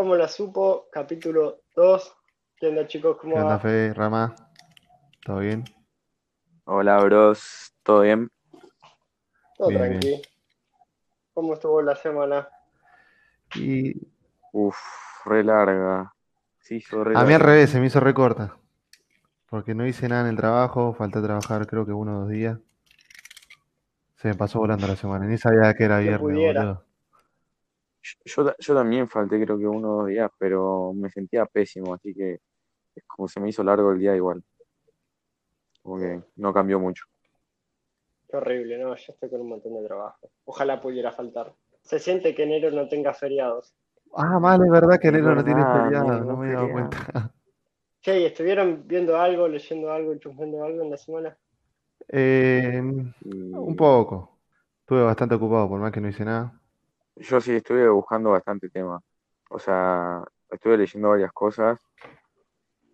¿Cómo la supo? Capítulo 2. ¿Qué onda, chicos? ¿Cómo ¿Qué onda, va? Fede? Rama? ¿Todo bien? Hola, bros, ¿todo bien? Todo Bien, tranqui. ¿Cómo estuvo la semana? Y Uf, re larga. Hizo re a mí al revés, se me hizo recorta. Porque no hice nada en el trabajo, falté trabajar creo que uno o dos días. Se me pasó volando la semana, ni sabía que era viernes, boludo. Yo, yo también falté creo que uno o dos días, pero me sentía pésimo, así que es como se me hizo largo el día igual. Como que no cambió mucho. Qué horrible, ¿no? Yo estoy con un montón de trabajo. Ojalá pudiera faltar. Se siente que enero no tenga feriados. Ah, mal, es verdad que enero no tiene verdad, feriado, ningún no me he dado cuenta. Che, ¿y ¿estuvieron viendo algo, leyendo algo, chusmeando algo en la semana? Eh, un poco. Estuve bastante ocupado, por más que no hice nada. Yo sí estuve buscando bastante tema. O sea, estuve leyendo varias cosas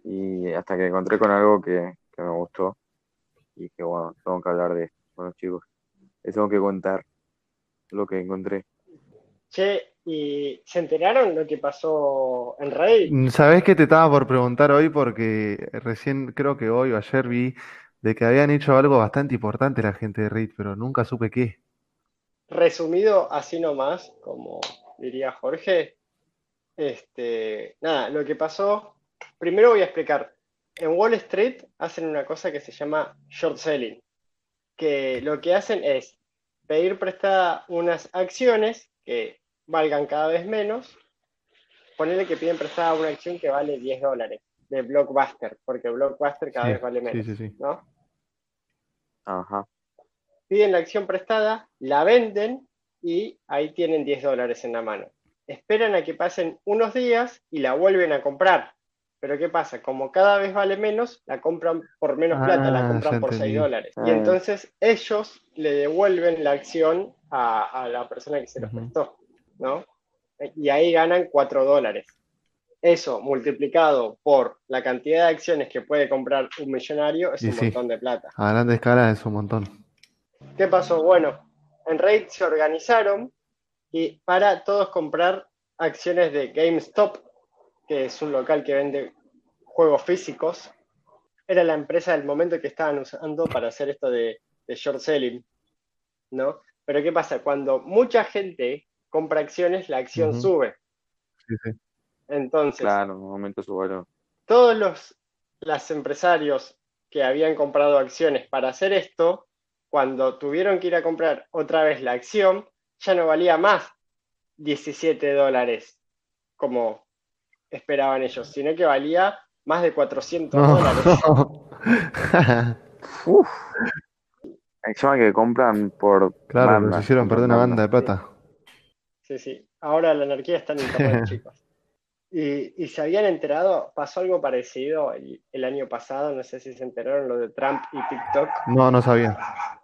y hasta que encontré con algo que, que me gustó y que bueno, tengo que hablar de esto. Bueno, chicos, les tengo que contar lo que encontré. Che, ¿y se enteraron lo que pasó en Reddit? ¿Sabés qué te estaba por preguntar hoy? Porque recién, creo que hoy o ayer vi de que habían hecho algo bastante importante la gente de Reddit, pero nunca supe qué. Resumido así nomás, como diría Jorge, este, nada, lo que pasó, primero voy a explicar. En Wall Street hacen una cosa que se llama short selling, que lo que hacen es pedir prestada unas acciones que valgan cada vez menos, ponerle que piden prestada una acción que vale 10 dólares de Blockbuster, porque Blockbuster cada Sí, vez vale sí, menos, sí, sí. ¿no? Ajá. Piden la acción prestada, la venden y ahí tienen 10 dólares en la mano. Esperan a que pasen unos días y la vuelven a comprar. Pero ¿qué pasa? Como cada vez vale menos, la compran por menos plata, la Ah, compran por 6 entendí. dólares. Y Ah. entonces ellos le devuelven la acción a, a la persona que se los prestó, ¿no? Y ahí ganan 4 dólares. Eso multiplicado por la cantidad de acciones que puede comprar un millonario es Y un sí. montón de plata. A grande escala es un montón. ¿Qué pasó? Bueno, en Reddit se organizaron y para todos comprar acciones de GameStop, que es un local que vende juegos físicos, era la empresa del momento que estaban usando para hacer esto de, de short selling, ¿no? Pero ¿qué pasa? Cuando mucha gente compra acciones, la acción sube. Sí, sí. Entonces, Claro, aumenta su valor. todos los, los empresarios que habían comprado acciones para hacer esto, cuando tuvieron que ir a comprar otra vez la acción, ya no valía más 17 dólares como esperaban ellos, sino que valía más de 400 dólares. Uf. Encima que compran por Claro, nos hicieron perder una banda de plata. Sí, sí. Ahora la anarquía está en internet, chicos. Y, y se habían enterado, pasó algo parecido el, el año pasado, no sé si se enteraron lo de Trump y TikTok. No, no sabía.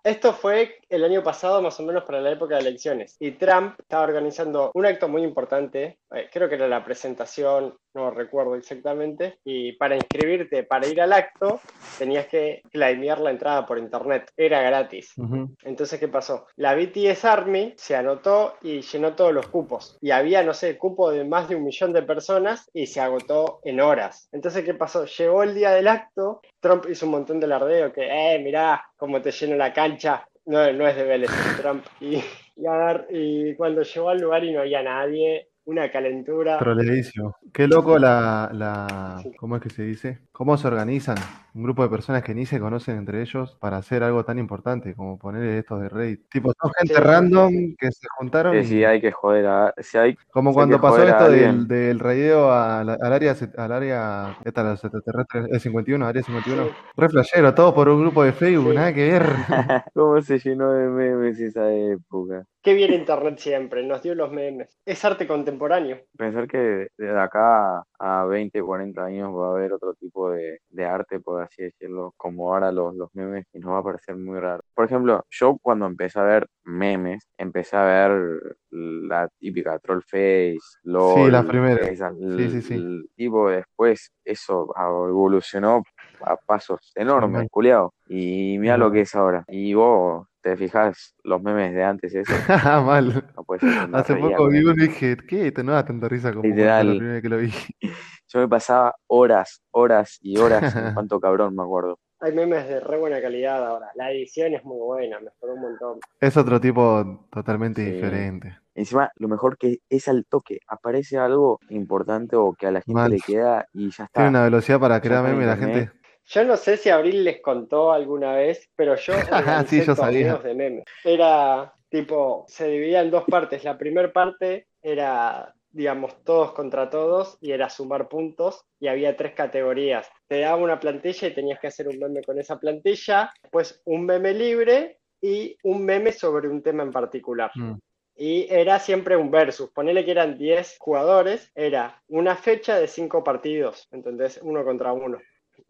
Esto fue el año pasado, más o menos para la época de elecciones. Y Trump estaba organizando un acto muy importante, eh, creo que era la presentación, no recuerdo exactamente, y para inscribirte, para ir al acto, tenías que claimear la entrada por internet. Era gratis. Entonces, ¿qué pasó? La BTS Army se anotó y llenó todos los cupos. Y había, no sé, cupo de más de un millón de personas y se agotó en horas. Entonces, ¿qué pasó? Llegó el día del acto, Trump hizo un montón de lardeo que, eh, mirá cómo te lleno la cancha. No, no es de Vélez, es Trump. Y, y, agar- y cuando llegó al lugar y no había nadie, una calentura. Troleadísimo. Qué loco la, la, Sí. ¿cómo es que se dice? ¿Cómo se organizan un grupo de personas que ni se conocen entre ellos para hacer algo tan importante como poner estos de Reddit? Tipo, son gente Sí, sí, random sí. que se juntaron Que si y hay que joder a... Si hay... como si cuando pasó esto del, del raideo al área, al área, esta, los extraterrestres, el 51, área 51. Sí. Re flashero, todo por un grupo de Facebook, Sí. nada que ver. ¿Cómo se llenó de memes esa época? Qué bien Internet siempre, nos dio los memes. Es arte contemporáneo. Pensar que de acá a 20, 40 años va a haber otro tipo de, de arte, por así decirlo, como ahora los, los memes, y nos va a parecer muy raro. Por ejemplo, yo cuando empecé a ver memes, empecé a ver la típica Trollface, LOL, la primera. esa, Sí, sí, sí. el tipo después eso evolucionó a pasos enormes, Ujú. culiao. Y mira lo que es ahora. Y vos te fijas los memes de antes, eso, Mal. no puede ser, yo me Hace reía poco vi uno y dije, ¿qué? Esto no da tanta risa como la primera vez que lo vi. yo me pasaba horas, horas y horas en cuanto cabrón, me acuerdo. Hay memes de re buena calidad ahora. La edición es muy buena, mejoró un montón. Es otro tipo totalmente Sí. diferente. Encima, lo mejor que es al toque, aparece algo importante o que a la gente Mal. le queda y ya Tiene está. una velocidad para crear memes la gente. Yo no sé si Abril les contó alguna vez, pero yo organicé Sí, yo sabía. de memes. Era tipo, se dividía en dos partes. La primera parte era, digamos, todos contra todos y era sumar puntos y había tres categorías. Te daba una plantilla y tenías que hacer un meme con esa plantilla, después un meme libre y un meme sobre un tema en particular. Mm. Y era siempre un versus. Ponele que eran 10 jugadores, era una fecha de 5 partidos, entonces uno contra uno.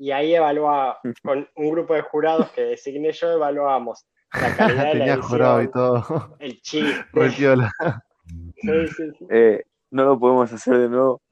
Y ahí evaluaba, con un grupo de jurados que designé yo, evaluábamos la calidad de la Tenía jurado y todo. el chiste. Sí, sí, sí. Eh, no lo podemos hacer de nuevo.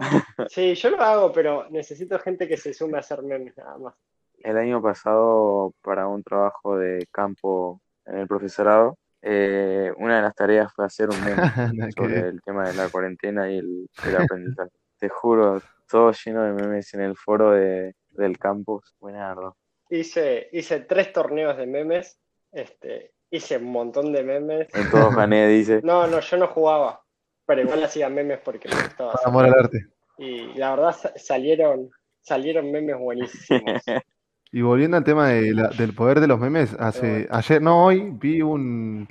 Sí, yo lo hago, pero necesito gente que se sume a hacer memes nada más. El año pasado, para un trabajo de campo en el profesorado, eh, una de las tareas fue hacer un meme sobre el tema de la cuarentena y el, el aprendizaje. Te juro, todo lleno de memes en el foro de, del campus. Buenardo. Hice, hice tres torneos de memes, este, hice un montón de memes. En todos gané, dice. No, no, yo no jugaba, pero igual hacía memes porque me gustaba hacer Amor al arte. Y la verdad sa- salieron, salieron memes buenísimos. Y volviendo al tema de la- del poder de los memes, hace, ayer, no, hoy vi un,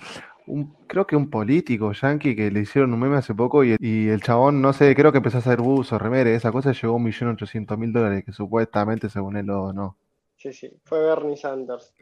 un, creo que un político yankee que le hicieron un meme hace poco y, y el chabón, no sé, creo que empezó a hacer buzo, remere, esa cosa llegó a un millón ochocientos mil dólares, que supuestamente según él lo no. Sí, sí, fue Bernie Sanders.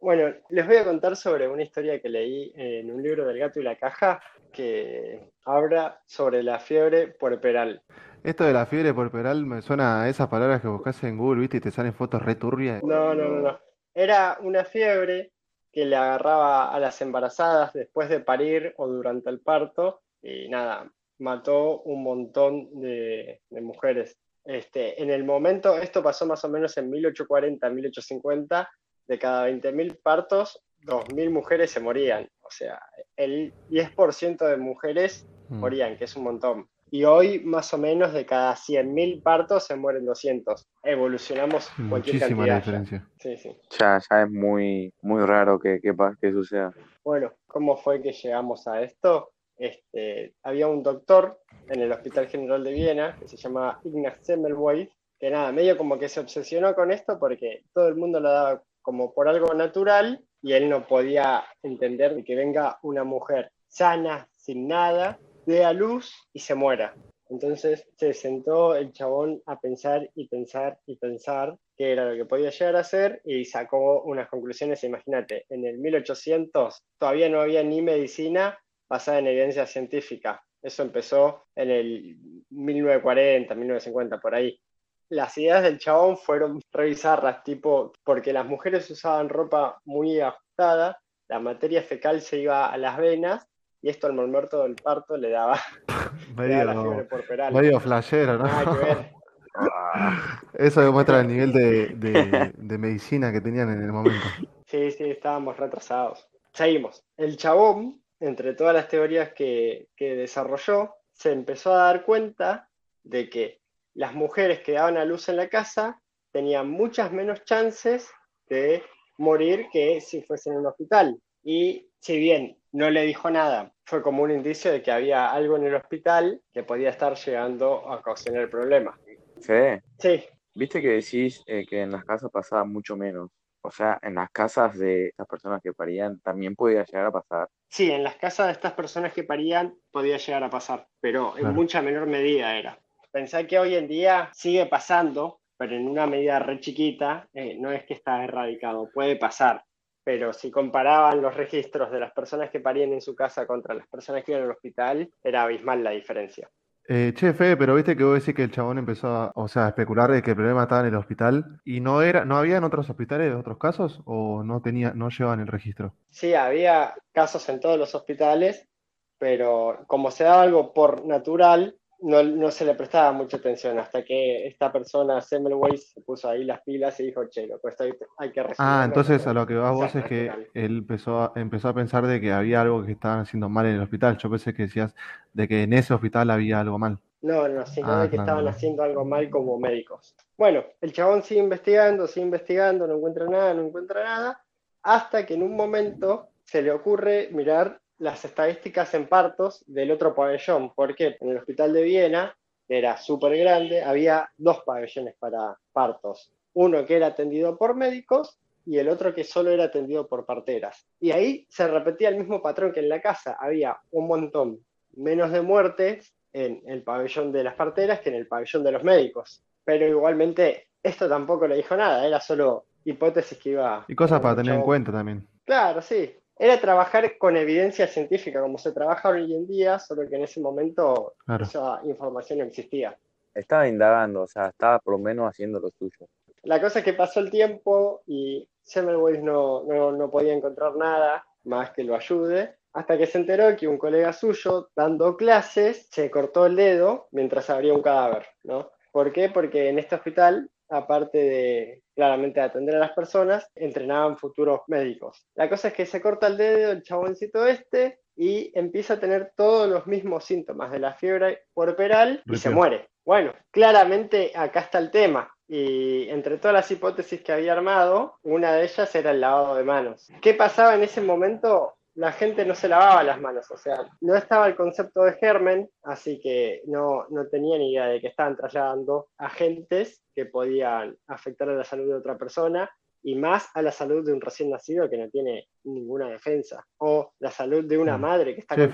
Bueno, les voy a contar sobre una historia que leí en un libro del gato y la caja que habla sobre la fiebre puerperal. Esto de la fiebre puerperal me suena a esas palabras que buscas en Google, ¿viste? Y te salen fotos re turbias. No, no, no, no. Era una fiebre que le agarraba a las embarazadas después de parir o durante el parto y nada, mató un montón de, de mujeres. Este, en el momento, esto pasó más o menos en 1840, 1850, de cada 20.000 partos, 2.000 mujeres se morían. O sea, el 10% de mujeres Mm. morían, que es un montón. Y hoy, más o menos, de cada 100.000 partos se mueren 200. Evolucionamos cualquier Muchísima la cantidad. ya. diferencia. Sí, sí. Ya, ya es muy, muy raro que, que, que suceda. Bueno, ¿cómo fue que llegamos a esto? Este, había un doctor en el Hospital General de Viena que se llama Ignaz Semmelweis, que nada, medio como que se obsesionó con esto porque todo el mundo lo daba como por algo natural y él no podía entender de que venga una mujer sana, sin nada, dé a luz y se muera. Entonces se sentó el chabón a pensar y pensar y pensar qué era lo que podía llegar a ser y sacó unas conclusiones. Imagínate, en el 1800 todavía no había ni medicina basada en evidencia científica. Eso empezó en el 1940, 1950, por ahí. Las ideas del chabón fueron re bizarras, tipo, porque las mujeres usaban ropa muy ajustada, la materia fecal se iba a las venas y esto al momento del parto le daba, le daba la fiebre Medio, medio flashero, ¿no? Nada que ver. Eso demuestra el nivel de, de- de medicina que tenían en el momento. Sí, sí, estábamos retrasados. Seguimos. El chabón, entre todas las teorías que, que desarrolló, se empezó a dar cuenta de que las mujeres que daban a luz en la casa tenían muchas menos chances de morir que si fuesen en un hospital. Y si bien no le dijo nada, fue como un indicio de que había algo en el hospital que podía estar llegando a ocasionar el problema. Fede, Sí, viste que decís eh, que en las casas pasaba mucho menos. O sea, en las casas de estas personas que parían también podía llegar a pasar. Sí, en las casas de estas personas que parían podía llegar a pasar, pero en mucha menor medida era. Pensá que hoy en día sigue pasando, pero en una medida re chiquita, eh, no es que está erradicado, puede pasar. Pero si comparaban los registros de las personas que parían en su casa contra las personas que iban al hospital, era abismal la diferencia. Eh, che, Fede, pero viste que vos decís que el chabón empezó a, o sea, a especular de que el problema estaba en el hospital y no era, ¿no había en otros hospitales otros casos o no tenía, no llevaban el registro? Sí, había casos en todos los hospitales, pero como se daba algo por natural, no, no se le prestaba mucha atención hasta que esta persona, Semmelweis, se puso ahí las pilas y dijo, che, loco, esto hay, hay que Ah, resolverlo, entonces a lo que vas vos es que natural". él empezó a, empezó a pensar de que había algo que estaban haciendo mal en el hospital. Yo pensé que decías de que en ese hospital había algo mal. No, no, sino Ah, de que claro, estaban haciendo algo mal como médicos. Bueno, el chabón sigue investigando, sigue investigando, no encuentra nada, no encuentra nada, hasta que en un momento se le ocurre mirar las estadísticas en partos del otro pabellón, porque en el hospital de Viena, que era súper grande, había dos pabellones para partos. Uno que era atendido por médicos y el otro que solo era atendido por parteras. Y ahí se repetía el mismo patrón que en la casa. Había un montón menos de muertes en el pabellón de las parteras que en el pabellón de los médicos. Pero igualmente, esto tampoco le dijo nada, era solo hipótesis que iba. Y cosas para tener en cuenta también. Claro, sí. Era trabajar con evidencia científica, como se trabaja hoy en día, solo que en ese momento Claro. esa información no existía. Estaba indagando, o sea, estaba por lo menos haciendo lo suyo. La cosa es que pasó el tiempo y Semmelweis no, no, no podía encontrar nada más que lo ayude, hasta que se enteró que un colega suyo, dando clases, se cortó el dedo mientras abría un cadáver, ¿no? ¿Por qué? Porque en este hospital, aparte de claramente atender a las personas, entrenaban futuros médicos. La cosa es que se corta el dedo el chaboncito este y empieza a tener todos los mismos síntomas de la fiebre puerperal y se muere. Bueno, claramente acá está el tema. Y entre todas las hipótesis que había armado, una de ellas era el lavado de manos. ¿Qué pasaba en ese momento? La gente no se lavaba las manos, o sea, no estaba el concepto de germen, así que no, no tenía ni idea de que estaban trasladando agentes que podían afectar a la salud de otra persona y más a la salud de un recién nacido que no tiene ninguna defensa, o la salud de una Mm. madre que está con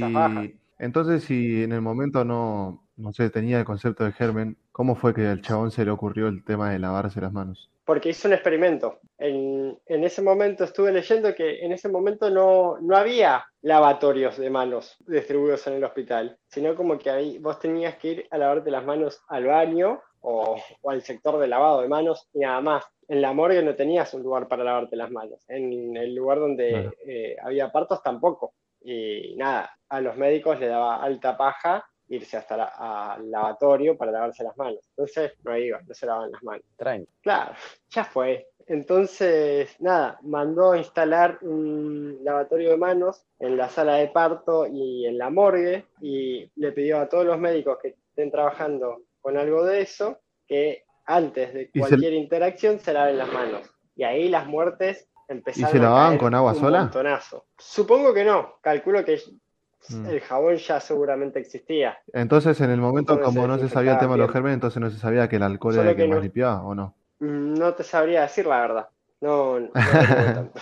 las bajas. y entonces si en el momento no, no sé, tenía el concepto de germen, ¿cómo fue que al chabón se le ocurrió el tema de lavarse las manos? Porque hizo un experimento. En, en ese momento estuve leyendo que en ese momento no, no había lavatorios de manos distribuidos en el hospital, sino como que ahí vos tenías que ir a lavarte las manos al baño o, o al sector de lavado de manos y nada más. En la morgue no tenías un lugar para lavarte las manos. En el lugar donde eh, había partos tampoco. Y nada, a los médicos le daba alta paja irse hasta la- al lavatorio para lavarse las manos. Entonces no iban, no se lavaban las manos. Traen. Claro, ya fue. Entonces, nada, mandó a instalar un lavatorio de manos en la sala de parto y en la morgue y le pidió a todos los médicos que estén trabajando con algo de eso que antes de ¿Y se- cualquier interacción se laven las manos. Y ahí las muertes empezaron se a lavaban caer con agua un sola? montonazo. Supongo que no, calculo que Mm. el jabón ya seguramente existía. Entonces en el momento Entonces como no se sabía el tema de los gérmenes, entonces no se sabía que el alcohol Solo era el que que más no- limpiaba, ¿o no? Mm, No te sabría decir la verdad. No, no tanto.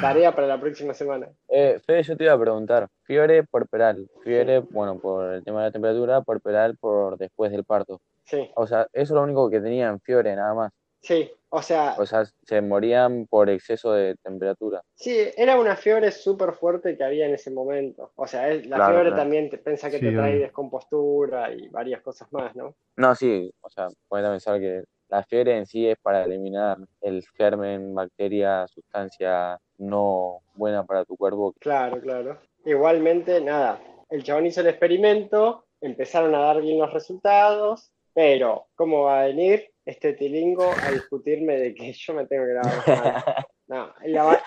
Tarea para la próxima semana. Eh, Fede, yo te iba a preguntar, fiebre puerperal, fiebre, bueno, por el tema de la temperatura, puerperal por después del parto. Sí, O sea, eso es lo único que tenían, fiebre nada más. Sí. O sea, O sea, se morían por exceso de temperatura. sí, era una fiebre súper fuerte que había en ese momento. O sea, es- la Claro, fiebre claro. también te piensa que Sí, te trae obvio. descompostura y varias cosas más, ¿no? No, sí, o sea, puedes pensar que la fiebre en sí es para eliminar el germen, bacteria, sustancia no buena para tu cuerpo. Claro, claro. Igualmente, nada, el chabón hizo el experimento, empezaron a dar bien los resultados, pero ¿cómo va a venir este tilingo a discutirme de que yo me tengo que lavar las manos? No, el, lava-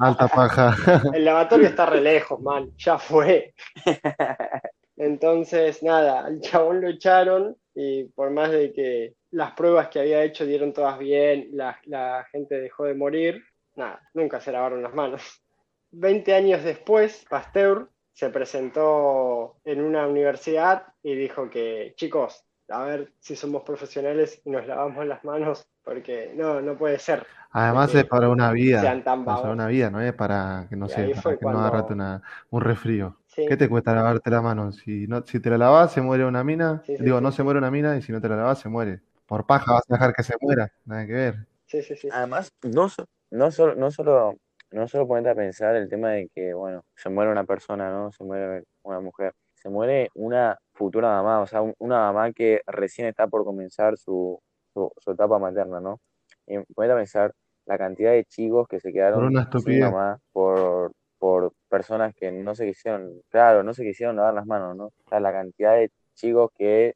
Alta paja. el lavatorio está re lejos, man, ya fue. Entonces, nada, al chabón lo echaron y por más de que las pruebas que había hecho dieron todas bien, la, la gente dejó de morir, nada, nunca se lavaron las manos. Veinte años después, Pasteur se presentó en una universidad y dijo que, chicos, a ver si somos profesionales y nos lavamos las manos, porque no, no puede ser. Además es para una vida, sean tan para una vida, no es para que no sé, para que no agarrate una, un resfrío. Sí, ¿Qué te cuesta lavarte la mano? Si no, si te la lavas, se muere una mina. Sí, sí, Digo, sí, no sí. se muere una mina y si no te la lavas, se muere. Por paja vas a dejar que se muera. Nada que ver. sí, sí, sí. Además, no, solo, no solo, no solo ponerte a pensar el tema de que, bueno, se muere una persona, ¿no? Se muere una mujer. Se muere una futura mamá, o sea, un- una mamá que recién está por comenzar su, su, su etapa materna, ¿no? Y ponerte a pensar la cantidad de chicos que se quedaron Por una sin estupidez. mamá por, por personas que no se quisieron, claro, no se quisieron lavar las manos, ¿no? O sea, la cantidad de chicos que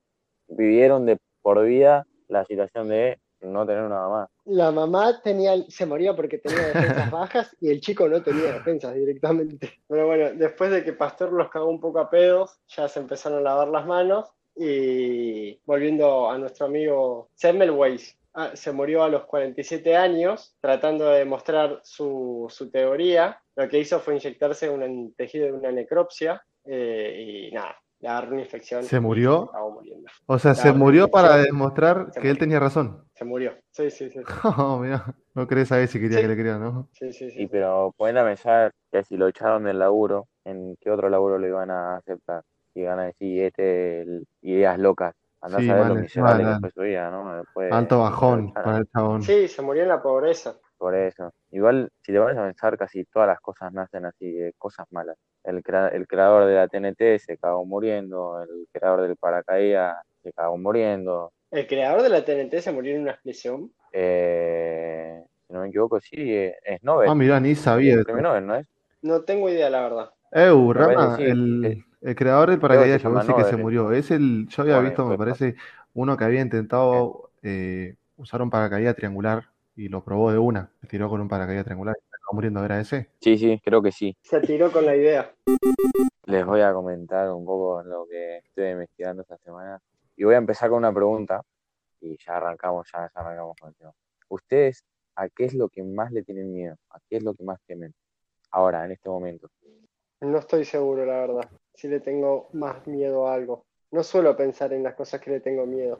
vivieron de por vida la situación de no tener una mamá. La mamá tenía, se moría porque tenía defensas bajas y el chico no tenía defensas directamente. Pero bueno, después de que Pastor los cagó un poco a pedos, ya se empezaron a lavar las manos y volviendo a nuestro amigo Semmelweis, ah, se murió a los 47 años tratando de demostrar su, su teoría. Lo que hizo fue inyectarse un tejido de una necropsia eh, y nada, le agarró una infección. ¿Se murió? O sea, se murió para demostrar Se que él tenía razón. Se murió. Sí, sí, sí. Oh, mira, no querés saber si quería Sí. que le crean, ¿no? Sí, sí, sí. Y pero pueden a pensar que si lo echaron del laburo, ¿en qué otro laburo le iban a aceptar? Y van a decir, este, el- ideas locas. Andás Sí, a lo miserable que fue su vida, ¿no? Después Alto bajón lo para el chabón. Sí, se murió en la pobreza. Por eso. Igual, si te pones a pensar, casi todas las cosas nacen así, de cosas malas. El, crea- el creador de la TNT se cagó muriendo, el creador del paracaídas se cagó muriendo. El creador de la TNT se murió en una explosión. Eh, si no me equivoco, sí, eh, es Nobel. Ah, mirá, ni sabía el eso. premio Nobel, ¿no es? No tengo idea, la verdad. Eu, Me parece Rama, sí. el, Eh, el creador del paracaídas llama decís que se murió, es el, yo había Bueno, visto, me después parece, uno que había intentado eh, usar un paracaídas triangular y lo probó de una, se tiró con un paracaídas triangular y se acabó muriendo, ¿era ese? Sí, sí, creo que sí. Se tiró con la idea. Les voy a comentar un poco lo que estoy investigando esta semana. Y voy a empezar con una pregunta y ya arrancamos, ya, ya arrancamos con el tema. ¿Ustedes a qué es lo que más le tienen miedo? ¿A qué es lo que más temen? Ahora, en este momento. No estoy seguro, la verdad. Si le tengo más miedo a algo. No suelo pensar en las cosas que le tengo miedo.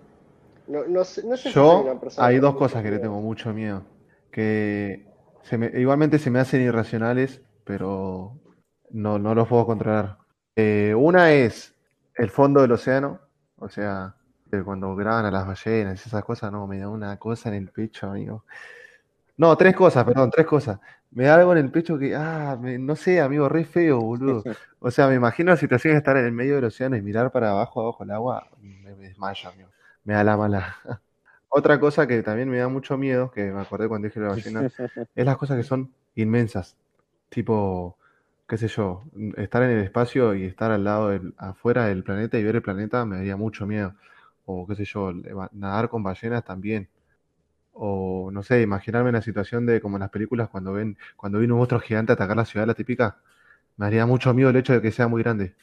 No, no, sé- no sé si soy una Yo, persona hay dos cosas que le tengo mucho miedo, que se me- igualmente se me hacen irracionales, pero no, no los puedo controlar. Eh, una es el fondo del océano, o sea, cuando graban a las ballenas y esas cosas, no, me da una cosa en el pecho, amigo. No, tres cosas, perdón, tres cosas. Me da algo en el pecho que, ah, me- no sé, amigo, re feo, boludo. O sea, me imagino la situación de estar en el medio del océano y mirar para abajo, abajo el agua, me, me desmayo, amigo. Me da la mala. Otra cosa que también me da mucho miedo, que me acordé cuando dije la ballena, es las cosas que son inmensas. Tipo, qué sé yo, estar en el espacio y estar al lado del, afuera del planeta y ver el planeta me daría mucho miedo. O qué sé yo, nadar con ballenas también. O no sé, imaginarme la situación de como en las películas cuando ven, cuando viene un monstruo gigante a atacar la ciudad, la típica, me haría mucho miedo el hecho de que sea muy grande.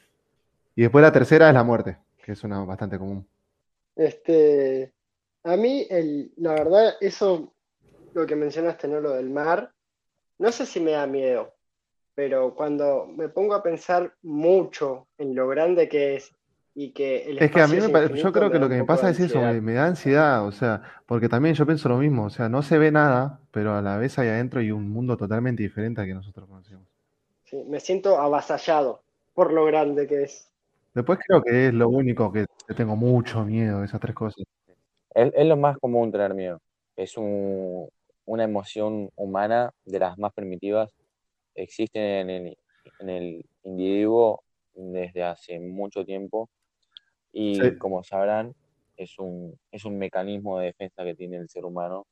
Y después la tercera es la muerte, que es una bastante común. Este, a mí, el, la verdad, eso, lo que mencionaste, ¿no? Lo del mar, no sé si me da miedo, pero cuando me pongo a pensar mucho en lo grande que es y que el Es que a mí me yo creo que lo que me pasa es eso, me, da ansiedad, o sea, porque también yo pienso lo mismo, o sea, no se ve nada, pero a la vez ahí adentro hay un mundo totalmente diferente al que nosotros conocemos. Sí, me siento avasallado por lo grande que es. Después creo que es lo único que le tengo mucho miedo, esas tres cosas. Es, es lo más común tener miedo. Es un- una emoción humana de las más primitivas. Existe en el, en el individuo desde hace mucho tiempo y Sí. como sabrán, es un, es un mecanismo de defensa que tiene el ser humano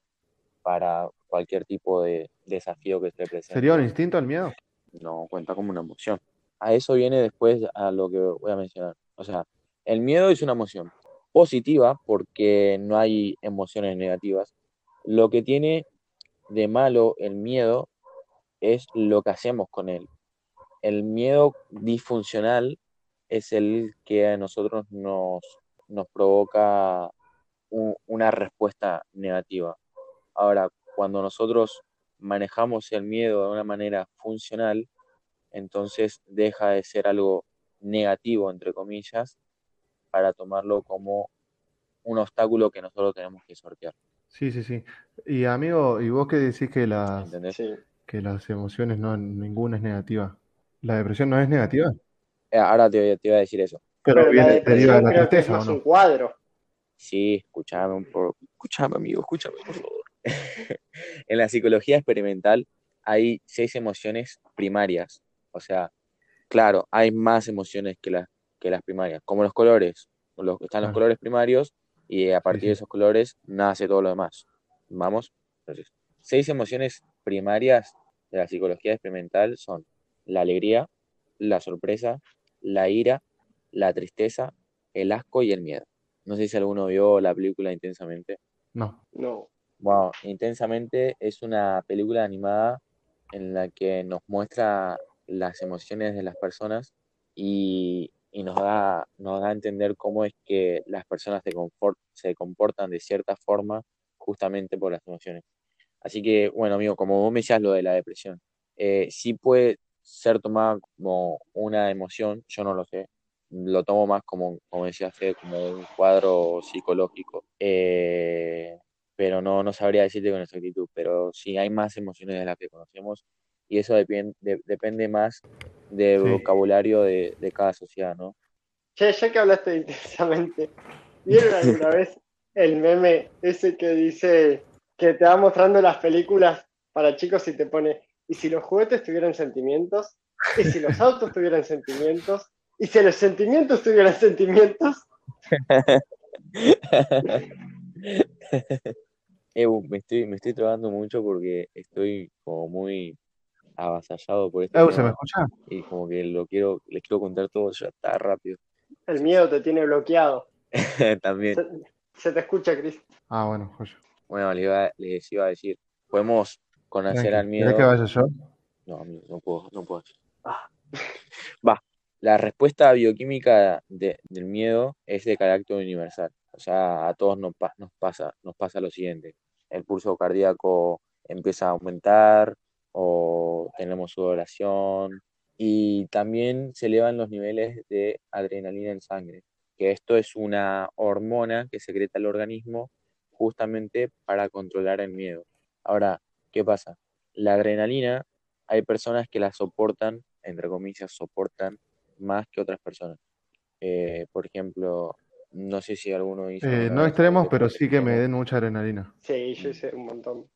para cualquier tipo de desafío que se le presente. ¿Sería un instinto el miedo? no cuenta como una emoción. A eso viene después a lo que voy a mencionar. O sea, el miedo es una emoción positiva porque no hay emociones negativas. Lo que tiene de malo el miedo es lo que hacemos con él. El miedo disfuncional es el que a nosotros nos, nos provoca un- una respuesta negativa. Ahora, cuando nosotros manejamos el miedo de una manera funcional, entonces deja de ser algo negativo, entre comillas, para tomarlo como un obstáculo que nosotros tenemos que sortear. Sí, sí, sí. Y amigo, ¿y vos qué decís que las, que las emociones no, ninguna es negativa? ¿La depresión no es negativa? Eh, Ahora te, te iba a decir eso. Pero Pero la viene, deriva de la que es tristeza, ¿o más no? un cuadro. Sí, escúchame un poco. Escúchame, amigo, escúchame, por favor. en la psicología experimental hay seis emociones primarias. O sea, claro, hay más emociones que las, que las primarias, como los colores. Los, están los Claro. colores primarios y a partir sí. de esos colores nace todo lo demás. ¿Vamos? Entonces, seis emociones primarias de la psicología experimental son la alegría, la sorpresa, la ira, la tristeza, el asco y el miedo. No sé si alguno vio la película Intensamente. No. No. Wow, Intensamente es una película animada en la que nos muestra las emociones de las personas y, y nos, da, nos da a entender cómo es que las personas se, confort- se comportan de cierta forma justamente por las emociones. Así que, bueno, amigo, como vos me decías lo de la depresión, eh, sí puede ser tomada como una emoción, yo no lo sé, lo tomo más como, como decía Fede, como un cuadro psicológico. Eh, pero no, no sabría decirte con exactitud, pero sí hay más emociones de las que conocemos y eso depende, de- depende más Sí. vocabulario de, de cada sociedad, ¿no? Che, ya que hablaste de intensamente, ¿vieron alguna vez el meme ese que dice que te va mostrando las películas para chicos y te pone, y si los juguetes tuvieran sentimientos, y si los autos tuvieran sentimientos, y si los sentimientos tuvieran sentimientos? Eh, me estoy, me estoy trabando mucho porque estoy como muy avasallado por este ¿se me tema escucha? y como que lo quiero, les quiero contar todo ya está rápido. El miedo te tiene bloqueado. También, Se, se te escucha, Cris. Ah, bueno, joya. bueno, les iba, les iba a decir, podemos conocer al ¿Querés que miedo. vaya yo? No, amigo, no puedo, no puedo. Ah. Va, la respuesta bioquímica de- del miedo es de carácter universal. O sea, a todos nos, nos pasa, nos pasa lo siguiente. El pulso cardíaco empieza a aumentar o tenemos sudoración y también se elevan los niveles de adrenalina en sangre, que esto es una hormona que secreta el organismo justamente para controlar el miedo. Ahora, ¿qué pasa? La adrenalina hay personas que la soportan, entre comillas, soportan más que otras personas. Eh, por ejemplo, no sé si alguno hizo Eh, no extremos, pero sí que me den mucha adrenalina. Sí, yo hice un montón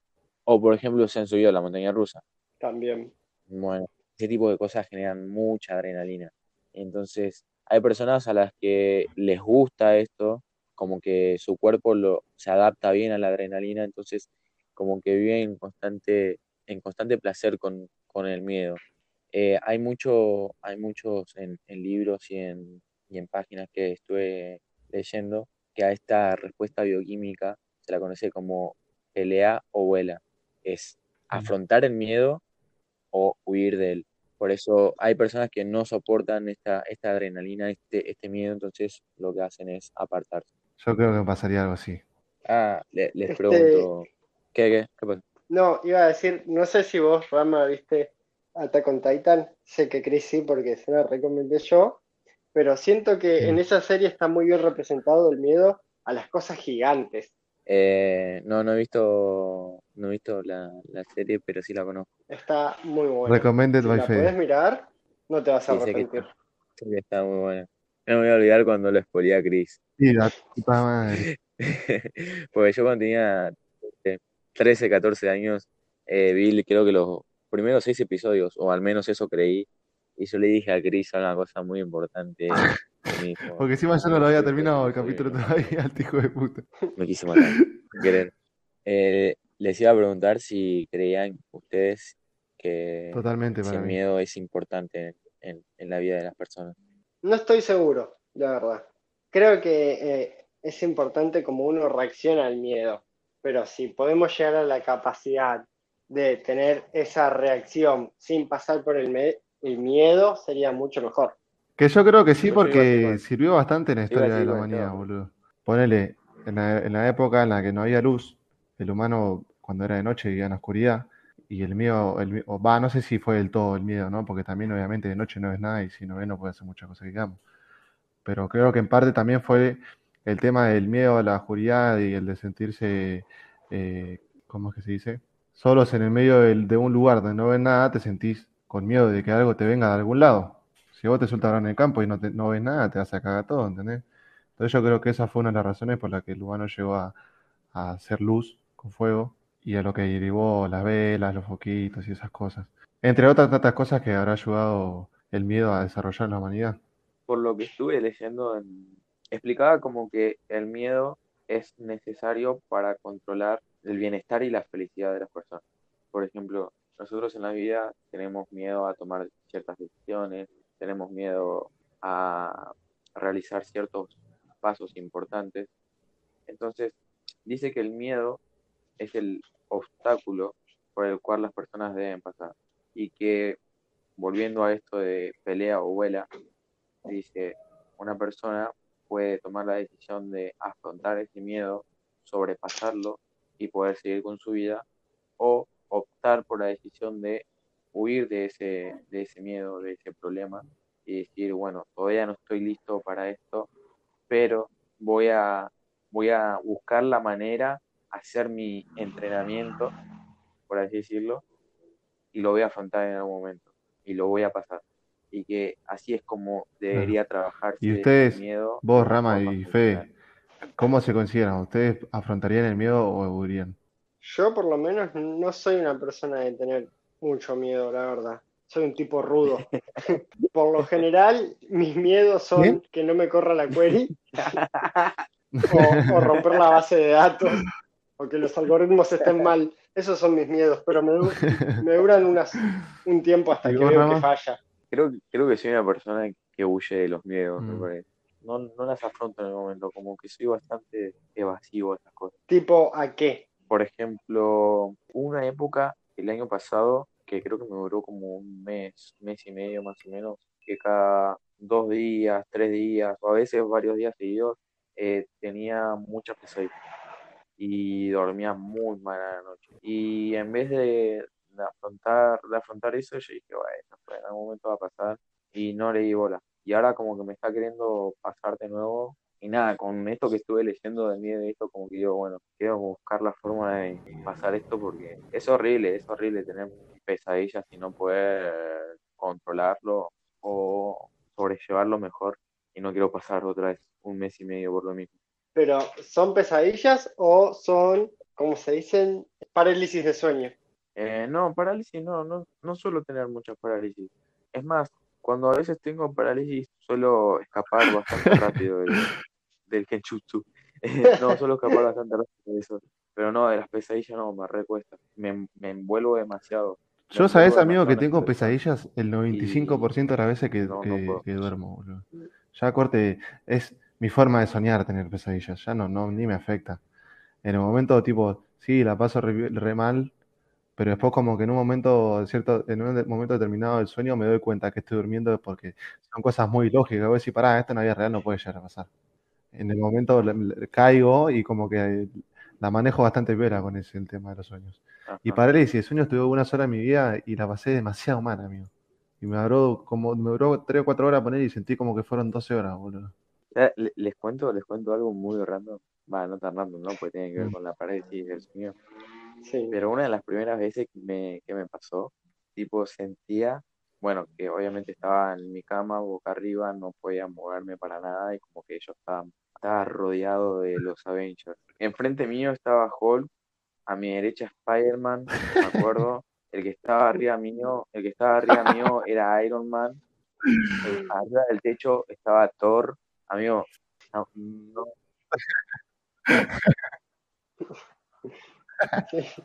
O por ejemplo, se han subido a la montaña rusa. también. Bueno, ese tipo de cosas generan mucha adrenalina. Entonces, hay personas a las que les gusta esto, como que su cuerpo lo, se adapta bien a la adrenalina, entonces como que viven en constante, en constante placer con, con el miedo. Eh, hay mucho, hay muchos en, en libros y en, y en páginas que estuve leyendo que a esta respuesta bioquímica se la conoce como pelea o vuela. Es afrontar el miedo o huir de él. Por eso hay personas que no soportan esta, esta adrenalina, este, este miedo, entonces lo que hacen es apartarse. Yo creo que pasaría algo así. Ah, le- les Este- pregunto, ¿qué, qué, qué pasa? No, iba a decir, no sé si vos, Rama, viste Attack on Titan. Sé que Chris sí, porque se la recomendé yo. Pero siento que Sí. en esa serie está muy bien representado el miedo a las cosas gigantes. Eh, no, no he visto, no he visto la, la serie, pero sí la conozco. Está muy buena. Recommended Si by la Fede. podés mirar, no te vas a Sí, sé que arrepentir. está, que está muy buena. No me voy a olvidar cuando lo spoilé a Chris. Sí, la puta madre. Porque yo cuando tenía eh, 13, 14 años, eh, vi creo que los primeros seis episodios, o al menos eso creí, y yo le dije a Chris una cosa muy importante. dijo, Porque encima yo no lo había terminado el capítulo todavía, el hijo de puta. me quise matar. Eh, les iba a preguntar si creían ustedes que Totalmente si para el mí. miedo es importante en, en la vida de las personas. No estoy seguro, la verdad. Creo que eh, es importante como uno reacciona al miedo, pero si podemos llegar a la capacidad de tener esa reacción sin pasar por el, el miedo, sería mucho mejor. Que yo creo que sí, porque sirvió bastante en la historia de la humanidad, boludo. Ponele, en la, en la época en la que no había luz, el humano, cuando era de noche, vivía en la oscuridad, y el miedo, el, o va, no sé si fue del todo el miedo, ¿no? Porque también, obviamente, de noche no ves nada, y si no ves, no puedes hacer muchas cosas que digamos. Pero creo que en parte también fue el tema del miedo a la oscuridad y el de sentirse, eh, ¿cómo es que se dice? Solos en el medio del- de un lugar donde no ves nada, te sentís con miedo de que algo te venga de algún lado. Si vos te ahora en el campo y no, te- no ves nada, te vas a cagar todo, ¿entendés? Entonces yo creo que esa fue una de las razones por las que el humano llegó a, a hacer luz con fuego y a lo que derivó las velas, los foquitos y esas cosas. Entre otras tantas cosas que habrá ayudado el miedo a desarrollar la humanidad. por lo que estuve leyendo, en- explicaba como que el miedo es necesario para controlar el bienestar y la felicidad de las personas. Por ejemplo, nosotros en la vida tenemos miedo a tomar ciertas decisiones, tenemos miedo a realizar ciertos pasos importantes. Entonces, dice que el miedo es el obstáculo por el cual las personas deben pasar y que, volviendo a esto de pelea o vuela, dice, una persona puede tomar la decisión de afrontar ese miedo, sobrepasarlo y poder seguir con su vida, o optar por la decisión de huir de ese, de ese miedo, de ese problema, y decir, bueno, todavía no estoy listo para esto, pero voy a, voy a buscar la manera, hacer mi entrenamiento, por así decirlo, y lo voy a afrontar en algún momento, y lo voy a pasar y que así es como debería trabajar Y ustedes, vos, Rama y Fe, ¿cómo se consideran? ¿Ustedes afrontarían el miedo o huirían? Yo por lo menos no soy una persona de tener mucho miedo, la verdad. Soy un tipo rudo. por lo general, mis miedos son que no me corra la query o, romper la base de datos o que los algoritmos estén mal. Esos son mis miedos, pero me, duran unas, un tiempo hasta que veo que falla creo, creo que soy una persona que huye de los miedos, mm. No, no las afronto en el momento, como que soy bastante evasivo a esas cosas. ¿Tipo a qué? Por ejemplo, una época, el año pasado, que creo que me duró como un mes, mes y medio más o menos, que cada dos días, tres días, o a veces varios días seguidos, eh, tenía muchas pesadillas y dormía muy mal a la noche. Y en vez de, afrontar, de afrontar eso, yo dije, bueno, en algún momento va a pasar y no le di bola. Y ahora como que me está queriendo pasar de nuevo. Y nada, con esto que estuve leyendo de mí de esto, como que digo, bueno, quiero buscar la forma de pasar esto porque es horrible, es horrible tener pesadillas y no poder controlarlo o sobrellevarlo mejor. Y no quiero pasar otra vez un mes y medio por lo mismo. Pero, ¿son pesadillas o son, como se dicen, parálisis de sueño? Eh, no, parálisis no, no, no suelo tener muchas parálisis. Es más, cuando a veces tengo parálisis suelo escapar bastante rápido del kenchutsu. no, suelo escapar bastante rápido de eso. Pero no, de las pesadillas no, me recuesta. Me, me envuelvo demasiado. Yo, sabes, amigo, que tengo pesadillas el 95% de las veces que, que, duermo, boludo. Ya corte, es mi forma de soñar tener pesadillas. Ya no, no, ni me afecta. En el momento, tipo, sí, la paso re mal, pero después como que en un momento, cierto, en un momento determinado del sueño me doy cuenta que estoy durmiendo porque son cosas muy lógicas. Voy a decir, pará, esto en la vida real no puede llegar a pasar. En el momento caigo y como que la manejo bastante vera con ese el tema de los sueños. Y parálisis de sueños tuve una sola en mi vida y la pasé demasiado mal, amigo. Y me duró como, me duró 3 o 4 horas poner y sentí como que fueron 12 horas, boludo. Les cuento, les cuento algo muy random. Va, no tan random, ¿no? Porque tiene que ver mm. con la parálisis del sueño. Pero una de las primeras veces que me, que me pasó, tipo sentía, bueno, que obviamente estaba en mi cama, boca arriba, no podía moverme para nada y como que yo estaba, estaba rodeado de los Avengers. Enfrente mío estaba Hulk, a mi derecha Spider-Man, me acuerdo. El que estaba arriba mío, el que estaba arriba mío era Iron Man. arriba del techo estaba Thor. Amigo, no, no.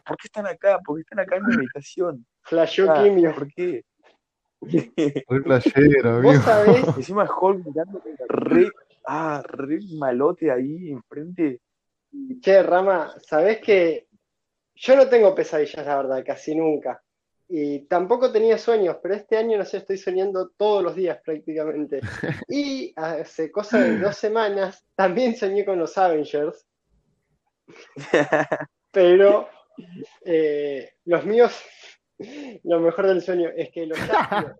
¿Por qué están acá? ¿Por qué están acá en mi habitación? Flashó ah. ¿Por qué? Muy flashero, amigo. ¿Vos sabés? Encima Hulk mirando re, ah, re malote ahí enfrente. Che, Rama, ¿sabés que yo no tengo pesadillas, la verdad, casi nunca. Y tampoco tenía sueños, pero este año, no sé, estoy soñando todos los días prácticamente. Y hace cosa de dos semanas también soñé con los Avengers. Pero eh, los míos, lo mejor del sueño es que los,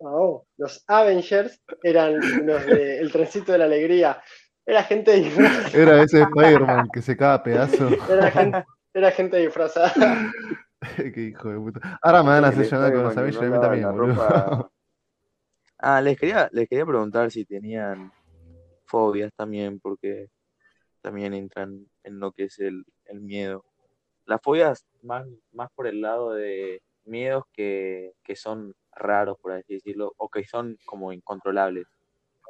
oh, los Avengers eran los del trencito de la alegría. Era gente disfrazada. Era ese Spider-Man que se cada pedazo. Era gente, disfrazada. Qué hijo de puta. Ahora me van a hacer llamar con los Avengers mí también. Ah, les quería, les quería preguntar si tenían fobias también, porque también entran en lo que es el, el miedo las fobias más, más por el lado de miedos que, son raros, por así decirlo, o que son como incontrolables.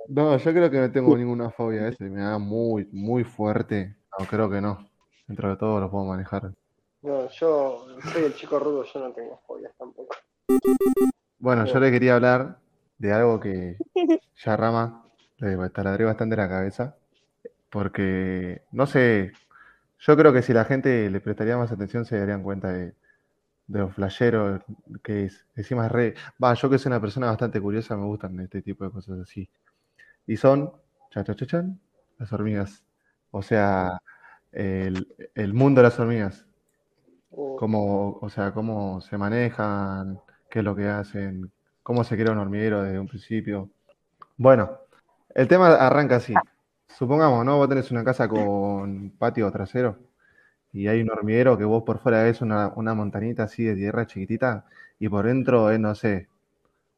No, yo creo que no tengo ninguna fobia, ese me da muy, muy fuerte. No, creo que no. Dentro de todo lo puedo manejar. No, yo soy el chico rudo, yo no tengo fobias tampoco. Bueno, yo le quería hablar de algo que ya rama, le taladré bastante la cabeza. Porque, no sé, yo creo que si la gente le prestaría más atención se darían cuenta de, de los flasheros que es. Encima es re. Va, yo que soy una persona bastante curiosa, me gustan este tipo de cosas así. Y son, cha, cha, cha, chan, las hormigas. O sea, el, el mundo de las hormigas. Uh, Cómo, o sea, cómo se manejan, qué es lo que hacen, cómo se crea un hormiguero desde un principio. Bueno, el tema arranca así. Supongamos, ¿no? Vos tenés una casa con patio trasero y hay un hormiguero que vos por fuera ves una, una montañita así de tierra chiquitita y por dentro es, no sé,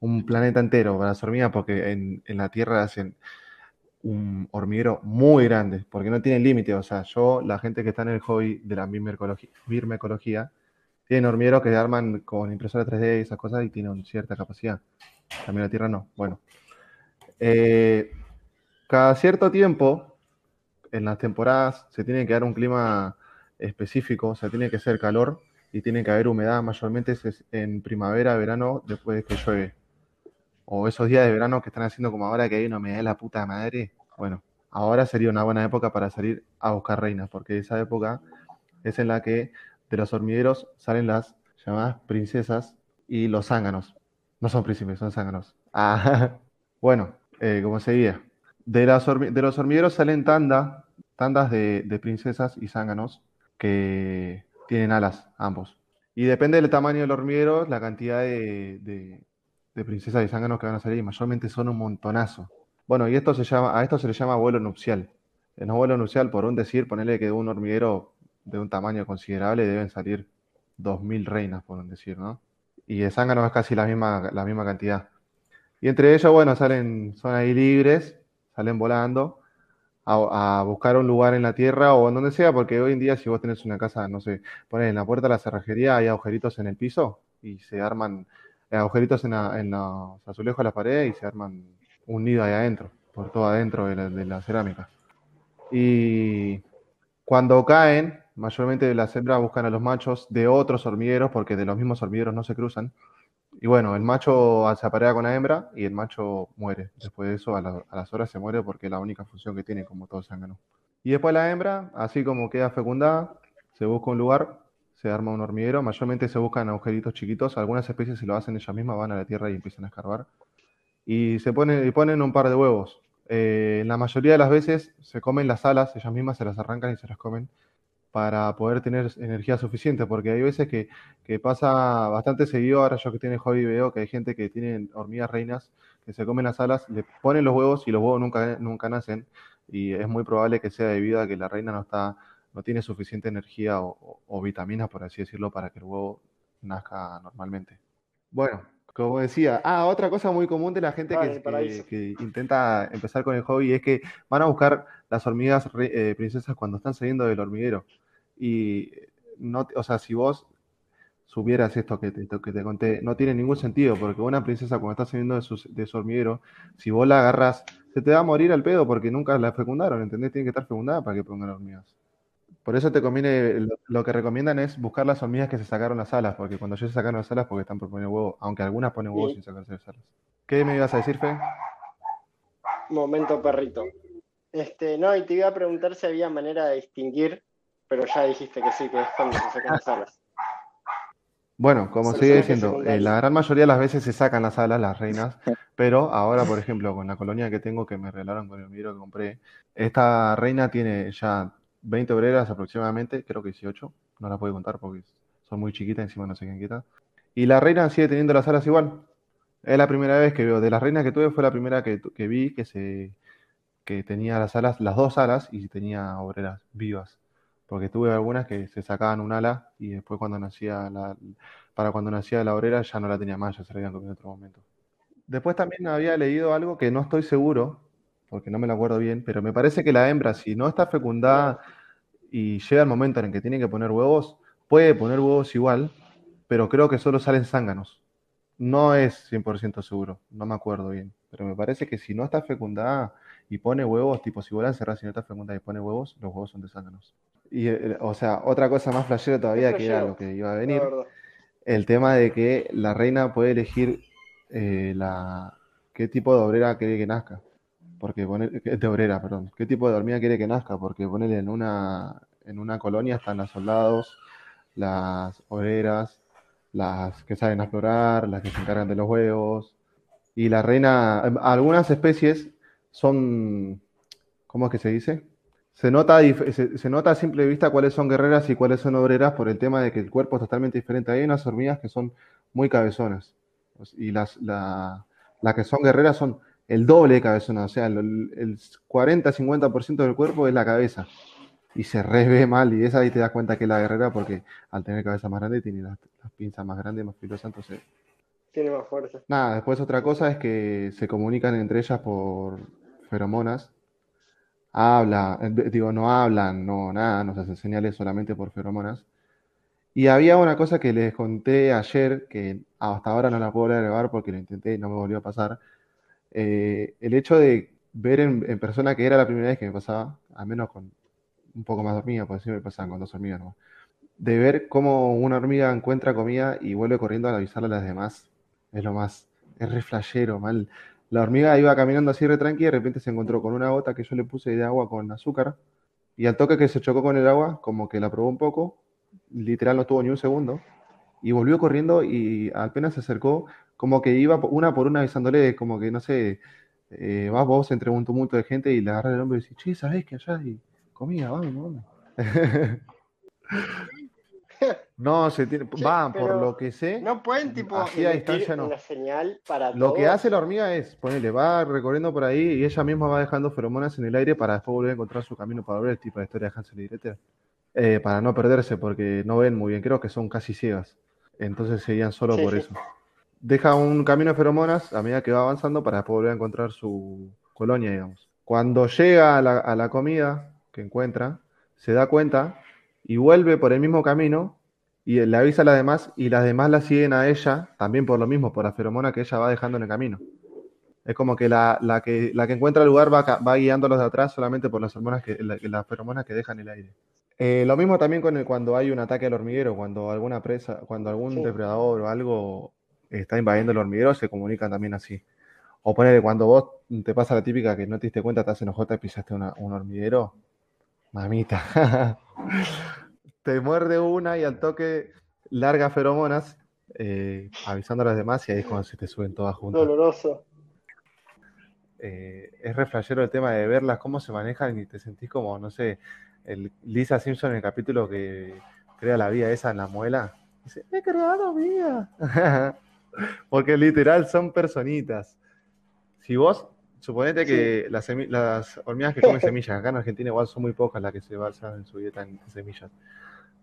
un planeta entero para las hormigas porque en, en la Tierra hacen un hormiguero muy grande, porque no tienen límite. O sea, yo, la gente que está en el hobby de la mirmecología tienen hormigueros que arman con impresora 3D y esas cosas y tienen cierta capacidad. También la Tierra no. Bueno, eh, cada cierto tiempo, en las temporadas, se tiene que dar un clima específico, o sea, tiene que ser calor y tiene que haber humedad, mayormente en primavera, verano, después de que llueve. O esos días de verano que están haciendo como ahora que hay una humedad de la puta madre. Bueno, ahora sería una buena época para salir a buscar reinas, porque esa época es en la que de los hormigueros salen las llamadas princesas y los zánganos. No son príncipes, son zánganos. Ah, bueno, eh, como seguía. De, las de los hormigueros salen tanda, tandas de, de princesas y zánganos que tienen alas, ambos. Y depende del tamaño del hormiguero, la cantidad de, de- de princesas y zánganos que van a salir. Y mayormente son un montonazo. Bueno, y esto se llama, a esto se le llama vuelo nupcial. En un vuelo nupcial, por un decir, ponerle que de un hormiguero de un tamaño considerable deben salir 2.000 reinas, por un decir, ¿no? Y de zánganos es casi la misma, la misma cantidad. Y entre ellos, bueno, salen, son ahí libres, salen volando a, buscar un lugar en la tierra o en donde sea, porque hoy en día si vos tenés una casa, no sé, pones en la puerta la cerrajería, hay agujeritos en el piso y se arman eh, agujeritos en, la- en los azulejos de la pared y se arman un nido ahí adentro, por todo adentro de la, de la cerámica. Y cuando caen, mayormente las hembras buscan a los machos de otros hormigueros, porque de los mismos hormigueros no se cruzan. Y bueno, el macho se aparea con la hembra y el macho muere. Después de eso, a, la- a las horas se muere porque es la única función que tiene, como todo zángano. Y después la hembra, así como queda fecundada, se busca un lugar, se arma un hormiguero. Mayormente se buscan agujeritos chiquitos. Algunas especies se lo hacen ellas mismas, van a la tierra y empiezan a escarbar. Y se ponen, y ponen un par de huevos. Eh, la mayoría de las veces se comen las alas, ellas mismas se las arrancan y se las comen para poder tener energía suficiente, porque hay veces que, que pasa bastante seguido, ahora yo que tiene hobby veo que hay gente que tiene hormigas reinas que se comen las alas, le ponen los huevos y los huevos nunca, nunca nacen, y es muy probable que sea debido a que la reina no está, no tiene suficiente energía o, o- o vitaminas, por así decirlo, para que el huevo nazca normalmente. Bueno, como decía, ah, otra cosa muy común de la gente Ah, que, intenta empezar con el hobby es que van a buscar las hormigas eh, princesas cuando están saliendo del hormiguero. Y no, o sea, si vos supieras esto que te, esto que te conté, no tiene ningún sentido, porque una princesa cuando está saliendo de su, de su hormiguero, si vos la agarrás, se te va a morir al pedo porque nunca la fecundaron, ¿entendés? Tiene que estar fecundada para que pongan hormigas. Por eso te conviene, lo, lo que recomiendan es buscar las hormigas que se sacaron las alas, porque cuando ya se sacaron las alas porque están por poner huevos, aunque algunas ponen huevos Sí. sin sacarse las alas. ¿Qué me ibas a decir, Fe? Momento perrito. Este, no, y te iba a preguntar si había manera de distinguir, pero ya dijiste que sí, que es cuando se sacan las alas. Bueno, como sigue diciendo, eh, la gran mayoría de las veces se sacan las alas, las reinas, pero ahora, por ejemplo, con la colonia que tengo que me regalaron con el video que compré, esta reina tiene ya 20 obreras aproximadamente, creo que 18, no la puedo contar porque son muy chiquitas, encima no sé quién quita. Y la reina sigue teniendo las alas igual. Es la primera vez que veo, de las reinas que tuve fue la primera que, que vi que se que tenía las alas, las dos alas y tenía obreras vivas. Porque tuve algunas que se sacaban un ala y después cuando nacía la, para cuando nacía la obrera ya no la tenía más, ya se la habían comido en otro momento. Después también había leído algo que no estoy seguro, porque no me lo acuerdo bien, pero me parece que la hembra, si no está fecundada y llega el momento en el que tiene que poner huevos, puede poner huevos igual, pero creo que solo salen zánganos. No es 100% seguro, no me acuerdo bien, pero me parece que si no está fecundada y pone huevos, tipo si vos la encerrás y no está fecundada y pone huevos, los huevos son de zánganos. Y, eh, o sea, otra cosa más flashera todavía que era lo que iba a venir, el tema de que la reina puede elegir eh, la, qué tipo de obrera quiere que nazca. Porque poner, de obrera, perdón. ¿Qué tipo de hormiga quiere que nazca? Porque ponerle en una, en una colonia están los soldados, las obreras, las que saben explorar, las que se encargan de los huevos. Y la reina, algunas especies son, ¿cómo es que se dice? Se nota, se, nota a simple vista cuáles son guerreras y cuáles son obreras por el tema de que el cuerpo es totalmente diferente. Hay unas hormigas que son muy cabezonas y las, la, que son guerreras son el doble de cabezonas, o sea, el, el 40-50% del cuerpo es la cabeza y se re mal y esa ahí te das cuenta que es la guerrera porque al tener cabeza más grande tiene las, pinzas más grandes, más filosas, entonces... Tiene más fuerza. Nada, después otra cosa es que se comunican entre ellas por feromonas. Habla, eh, digo, no hablan, no, nada, nos hacen señales solamente por feromonas. Y había una cosa que les conté ayer, que hasta ahora no la puedo agregar porque lo intenté y no me volvió a pasar. Eh, el hecho de ver en, persona que era la primera vez que me pasaba, al menos con un poco más dormida, porque siempre pasaban con dos hormigas. De ver cómo una hormiga encuentra comida y vuelve corriendo a avisarle a las demás. Es lo más. Es re flashero, mal. La hormiga iba caminando así re tranquila y de repente se encontró con una gota que yo le puse de agua con azúcar. Y al toque que se chocó con el agua, como que la probó un poco, literal no tuvo ni un segundo, y volvió corriendo y apenas se acercó, como que iba una por una avisándole, como que no sé, eh, vas vos entre un tumulto de gente y le agarra el hombro y dice, che, ¿sabés que allá hay comida, vamos, vamos. no, se tiene, van, por lo que sé. No pueden, tipo, a distancia no. una señal para Lo que hace la hormiga es, ponele, va recorriendo por ahí y ella misma va dejando feromonas en el aire para después volver a encontrar su camino para ver el tipo de historia de Hansel y Gretel. Eh, para no perderse, porque no ven muy bien, creo que son casi ciegas. Entonces seguían solo por eso. Deja un camino de feromonas a medida que va avanzando para después volver a encontrar su colonia, digamos. Cuando llega a la, a la comida, que encuentra, se da cuenta y vuelve por el mismo camino y le avisa a las demás y las demás la siguen a ella también por lo mismo, por la feromona que ella va dejando en el camino. Es como que la, la que, la que encuentra el lugar va, va guiando los de atrás solamente por las hormonas que, las feromonas que dejan el aire. Eh, lo mismo también con el, cuando hay un ataque al hormiguero, cuando alguna presa, cuando algún depredador o algo está invadiendo el hormiguero, se comunican también así. O poner cuando vos te pasa la típica que no te diste cuenta, te haces enojota y pisaste un hormiguero, Mamita. te muerde una y al toque larga feromonas, eh, avisando a las demás y ahí es cuando se te suben todas juntas. Doloroso. Eh, es reflejero el tema de verlas, cómo se manejan y te sentís como, no sé, el Lisa Simpson en el capítulo que crea la vida esa en la muela. Dice, he creado vida. Porque literal son personitas. Si vos Suponete que las, las, hormigas que comen semillas, acá en Argentina igual son muy pocas las que se basan en su dieta en semillas.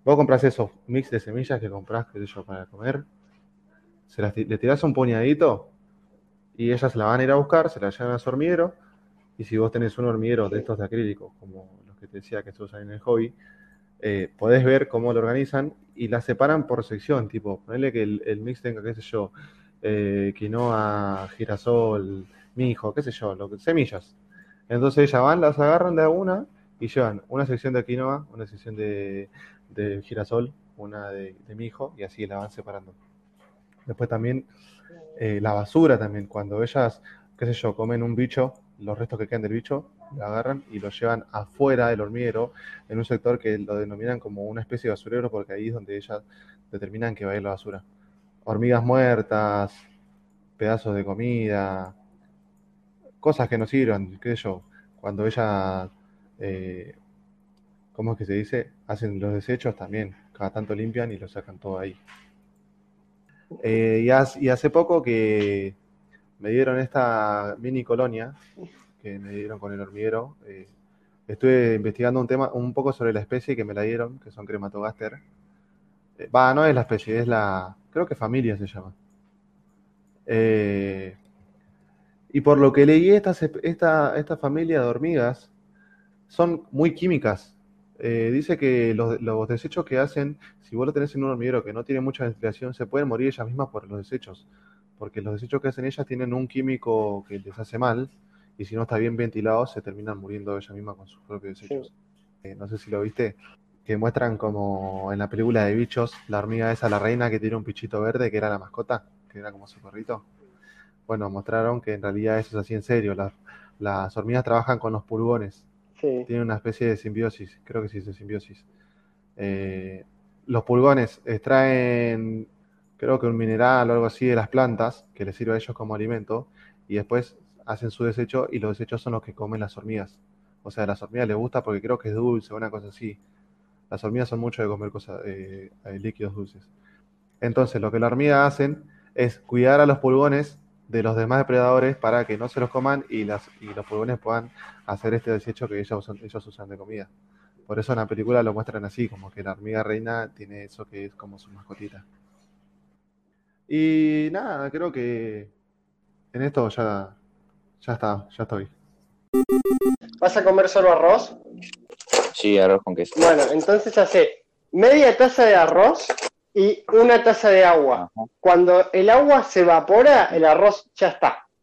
Vos compras esos mix de semillas que compras, qué sé yo, para comer, se las, le tirás un puñadito y ellas la van a ir a buscar, se la llevan a su hormiguero, y si vos tenés un hormiguero de estos de acrílico, como los que te decía que se usan en el hobby, eh, podés ver cómo lo organizan y la separan por sección, tipo, ponele que el, mix tenga, qué sé yo, eh, quinoa, girasol, mi hijo, qué sé yo, semillas. Entonces ellas van, las agarran de una y llevan una sección de quinoa, una sección de, girasol, una de, mi hijo, y así la van separando. Después también eh, la basura también, cuando ellas, qué sé yo, comen un bicho, los restos que quedan del bicho, lo agarran y lo llevan afuera del hormiguero, en un sector que lo denominan como una especie de basurero, porque ahí es donde ellas determinan que va a ir la basura. Hormigas muertas, pedazos de comida, cosas que no sirvan, qué sé yo, cuando ella, eh, ¿cómo es que se dice? Hacen los desechos también, cada tanto limpian y lo sacan todo ahí. Eh, y, hace, poco que me dieron esta mini colonia que me dieron con el hormiguero. Eh, estuve investigando un tema, un poco sobre la especie que me la dieron, que son crematogaster. Va, no es la especie, es la, creo que familia se llama. Eh, y por lo que leí, esta, esta familia de hormigas son muy químicas. Eh, dice que los, desechos que hacen, si vos lo tenés en un hormiguero que no tiene mucha ventilación, se pueden morir ellas mismas por los desechos. Porque los desechos que hacen ellas tienen un químico que les hace mal, y si no está bien ventilado, se terminan muriendo ellas mismas con sus propios desechos. Eh, no sé si lo viste, que muestran como en la película de bichos, la hormiga esa, la reina que tiene un pichito verde, que era la mascota, que era como su perrito. Bueno, mostraron que en realidad eso es así en serio. Las, las hormigas trabajan con los pulgones. Sí. Tienen una especie de simbiosis, creo que sí es de simbiosis. Eh, los pulgones extraen, creo que un mineral o algo así de las plantas que les sirve a ellos como alimento y después hacen su desecho y los desechos son los que comen las hormigas. O sea, a las hormigas les gusta porque creo que es dulce una cosa así. Las hormigas son mucho de comer cosas, eh, eh, líquidos dulces. Entonces, lo que las hormigas hacen es cuidar a los pulgones de los demás depredadores para que no se los coman y, las, los pulgones puedan hacer este desecho que ellos ellos usan de comida. Por eso en la película lo muestran así, como que la hormiga reina tiene eso que es como su mascotita. Y nada, creo que en esto ya, ya está, ya estoy. ¿Vas a comer solo arroz? Sí, arroz con queso. Bueno, entonces hace media taza de arroz y una taza de agua. Ajá. Cuando el agua se evapora, el arroz ya está.